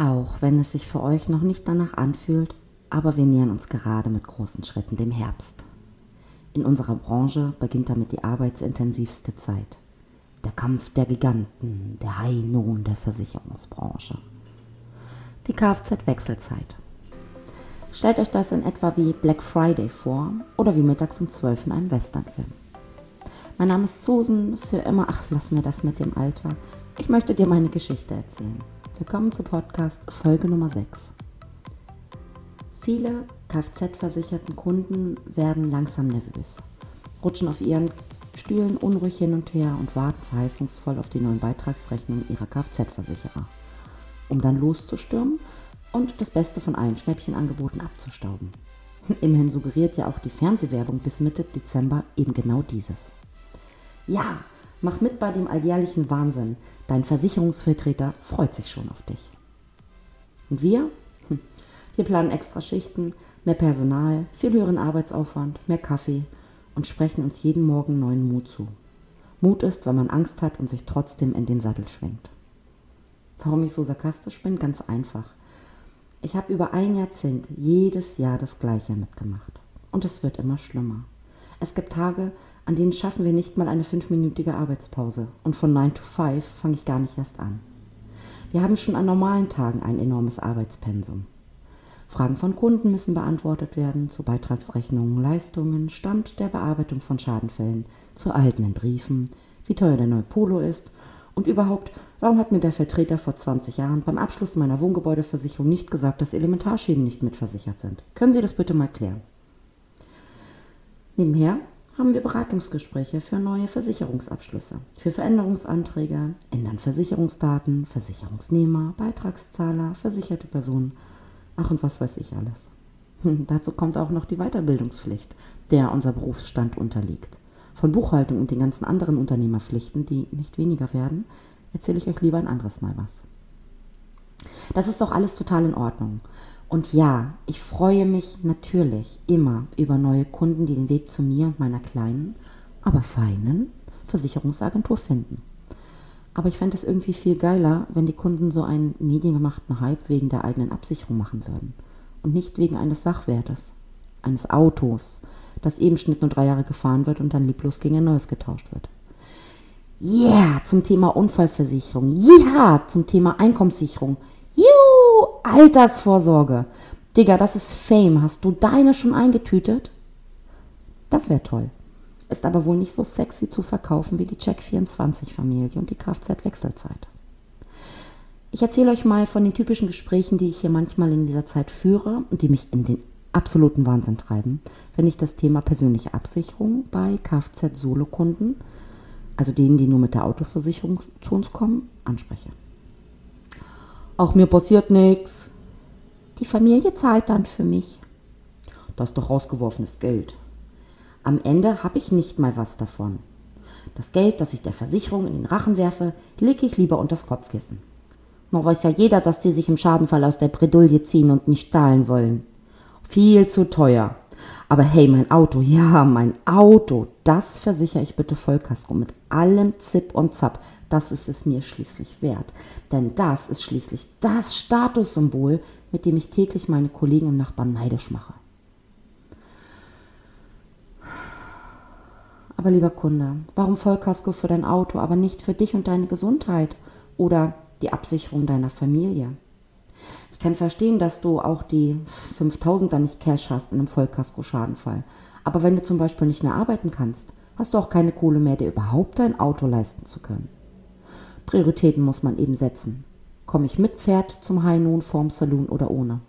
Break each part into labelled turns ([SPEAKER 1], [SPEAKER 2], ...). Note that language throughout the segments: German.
[SPEAKER 1] Auch wenn es sich für euch noch nicht danach anfühlt, aber wir nähern uns gerade mit großen Schritten dem Herbst. In unserer Branche beginnt damit die arbeitsintensivste Zeit. Der Kampf der Giganten, der High Noon der Versicherungsbranche. Die Kfz-Wechselzeit. Stellt euch das in etwa wie Black Friday vor oder wie mittags um 12 in einem Westernfilm. Mein Name ist Susan, für immer, ach, lass mir das mit dem Alter. Ich möchte dir meine Geschichte erzählen. Willkommen zu Podcast Folge Nummer 6. Viele Kfz-versicherten Kunden werden langsam nervös, rutschen auf ihren Stühlen unruhig hin und her und warten verheißungsvoll auf die neuen Beitragsrechnungen ihrer Kfz-Versicherer, um dann loszustürmen und das Beste von allen Schnäppchenangeboten abzustauben. Immerhin suggeriert ja auch die Fernsehwerbung bis Mitte Dezember eben genau dieses. Ja, mach mit bei dem alljährlichen Wahnsinn. Dein Versicherungsvertreter freut sich schon auf dich. Und wir? Hm, wir planen extra Schichten, mehr Personal, viel höheren Arbeitsaufwand, mehr Kaffee und sprechen uns jeden Morgen neuen Mut zu. Mut ist, wenn man Angst hat und sich trotzdem in den Sattel schwingt. Warum ich so sarkastisch bin? Ganz einfach. Ich habe über ein Jahrzehnt jedes Jahr das Gleiche mitgemacht. Und es wird immer schlimmer. Es gibt Tage, an denen schaffen wir nicht mal eine fünfminütige Arbeitspause. Und von 9 to 5 fange ich gar nicht erst an. Wir haben schon an normalen Tagen ein enormes Arbeitspensum. Fragen von Kunden müssen beantwortet werden zu Beitragsrechnungen, Leistungen, Stand der Bearbeitung von Schadenfällen, zu erhaltenen Briefen, wie teuer der neue Polo ist und überhaupt, warum hat mir der Vertreter vor 20 Jahren beim Abschluss meiner Wohngebäudeversicherung nicht gesagt, dass Elementarschäden nicht mitversichert sind? Können Sie das bitte mal klären? Nebenher haben wir Beratungsgespräche für neue Versicherungsabschlüsse, für Veränderungsanträge, ändern Versicherungsdaten, Versicherungsnehmer, Beitragszahler, versicherte Personen, ach und was weiß ich alles. Hm, dazu kommt auch noch die Weiterbildungspflicht, der unser Berufsstand unterliegt. Von Buchhaltung und den ganzen anderen Unternehmerpflichten, die nicht weniger werden, erzähle ich euch lieber ein anderes Mal was. Das ist doch alles total in Ordnung. Und ja, ich freue mich natürlich immer über neue Kunden, die den Weg zu mir und meiner kleinen, aber feinen Versicherungsagentur finden. Aber ich fände es irgendwie viel geiler, wenn die Kunden so einen mediengemachten Hype wegen der eigenen Absicherung machen würden. Und nicht wegen eines Sachwertes, eines Autos, das eben Schnitt nur drei Jahre gefahren wird und dann lieblos gegen ein neues getauscht wird. Yeah, zum Thema Unfallversicherung. Ja, zum Thema Einkommenssicherung. Juhu, Altersvorsorge. Digga, das ist Fame. Hast du deine schon eingetütet? Das wäre toll. Ist aber wohl nicht so sexy zu verkaufen wie die Check24-Familie und die Kfz-Wechselzeit. Ich erzähle euch mal von den typischen Gesprächen, die ich hier manchmal in dieser Zeit führe und die mich in den absoluten Wahnsinn treiben, wenn ich das Thema persönliche Absicherung bei Kfz-Solo-Kunden, also denen, die nur mit der Autoversicherung zu uns kommen, anspreche. Ach, mir passiert nichts. Die Familie zahlt dann für mich. Das ist doch rausgeworfenes Geld. Am Ende habe ich nicht mal was davon. Das Geld, das ich der Versicherung in den Rachen werfe, lege ich lieber unter das Kopfkissen. Noch weiß ja jeder, dass die sich im Schadenfall aus der Bredouille ziehen und nicht zahlen wollen. Viel zu teuer. Aber hey, mein Auto, ja, mein Auto, das versichere ich bitte Vollkasko mit allem Zip und Zap. Das ist es mir schließlich wert. Denn das ist schließlich das Statussymbol, mit dem ich täglich meine Kollegen im Nachbarn neidisch mache. Aber lieber Kunde, warum Vollkasko für dein Auto, aber nicht für dich und deine Gesundheit oder die Absicherung deiner Familie? Ich kann verstehen, dass du auch die 5000 dann nicht Cash hast in einem Vollkasko-Schadenfall. Aber wenn du zum Beispiel nicht mehr arbeiten kannst, hast du auch keine Kohle mehr, dir überhaupt dein Auto leisten zu können. Prioritäten muss man eben setzen. Komme ich mit Pferd zum High Noon vorm Saloon oder ohne?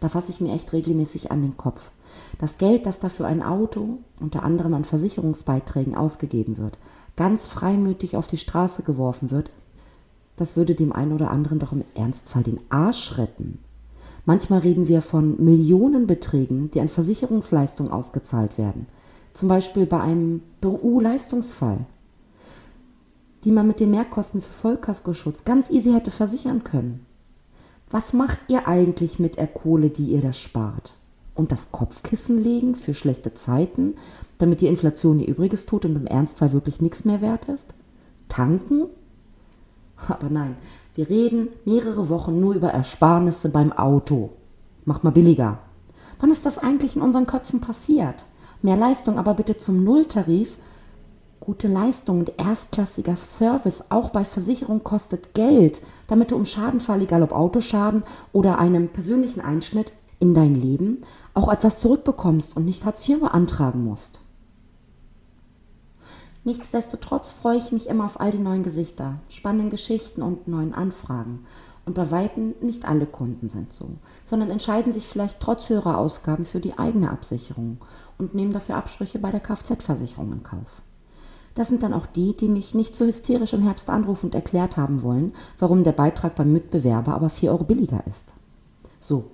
[SPEAKER 1] Da fasse ich mir echt regelmäßig an den Kopf. Das Geld, das da für ein Auto, unter anderem an Versicherungsbeiträgen ausgegeben wird, ganz freimütig auf die Straße geworfen wird, das würde dem einen oder anderen doch im Ernstfall den Arsch retten. Manchmal reden wir von Millionenbeträgen, die an Versicherungsleistungen ausgezahlt werden. Zum Beispiel bei einem BU-Leistungsfall die man mit den Mehrkosten für Vollkaskoschutz ganz easy hätte versichern können. Was macht ihr eigentlich mit der Kohle, die ihr da spart? Und das Kopfkissen legen für schlechte Zeiten, damit die Inflation ihr Übriges tut und im Ernstfall wirklich nichts mehr wert ist? Tanken? Aber nein, Wir reden mehrere Wochen nur über Ersparnisse beim Auto. Macht mal billiger. Wann ist das eigentlich in unseren Köpfen passiert? Mehr Leistung, aber bitte zum Nulltarif. Gute Leistung und erstklassiger Service, auch bei Versicherung, kostet Geld, damit du um Schadenfall, egal ob Autoschaden oder einem persönlichen Einschnitt in dein Leben, auch etwas zurückbekommst und nicht Hartz IV beantragen musst. Nichtsdestotrotz freue ich mich immer auf all die neuen Gesichter, spannenden Geschichten und neuen Anfragen. Und bei Weitem nicht alle Kunden sind so, sondern entscheiden sich vielleicht trotz höherer Ausgaben für die eigene Absicherung und nehmen dafür Abstriche bei der Kfz-Versicherung in Kauf. Das sind dann auch die, die mich nicht so hysterisch im Herbst anrufen und erklärt haben wollen, warum der Beitrag beim Mitbewerber aber 4 Euro billiger ist. So,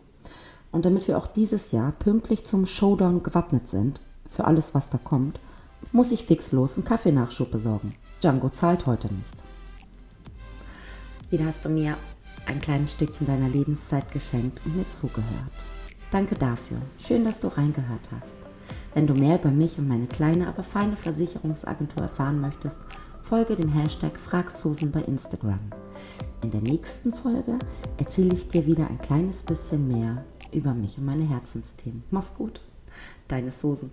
[SPEAKER 1] und damit wir auch dieses Jahr pünktlich zum Showdown gewappnet sind, für alles, was da kommt, muss ich fixlos einen Kaffeenachschub besorgen. Django zahlt heute nicht. Wieder hast du mir ein kleines Stückchen deiner Lebenszeit geschenkt und mir zugehört. Danke dafür. Schön, dass du reingehört hast. Wenn du mehr über mich und meine kleine, aber feine Versicherungsagentur erfahren möchtest, folge dem Hashtag FragSusan bei Instagram. In der nächsten Folge erzähle ich dir wieder ein kleines bisschen mehr über mich und meine Herzensthemen. Mach's gut, deine Susan.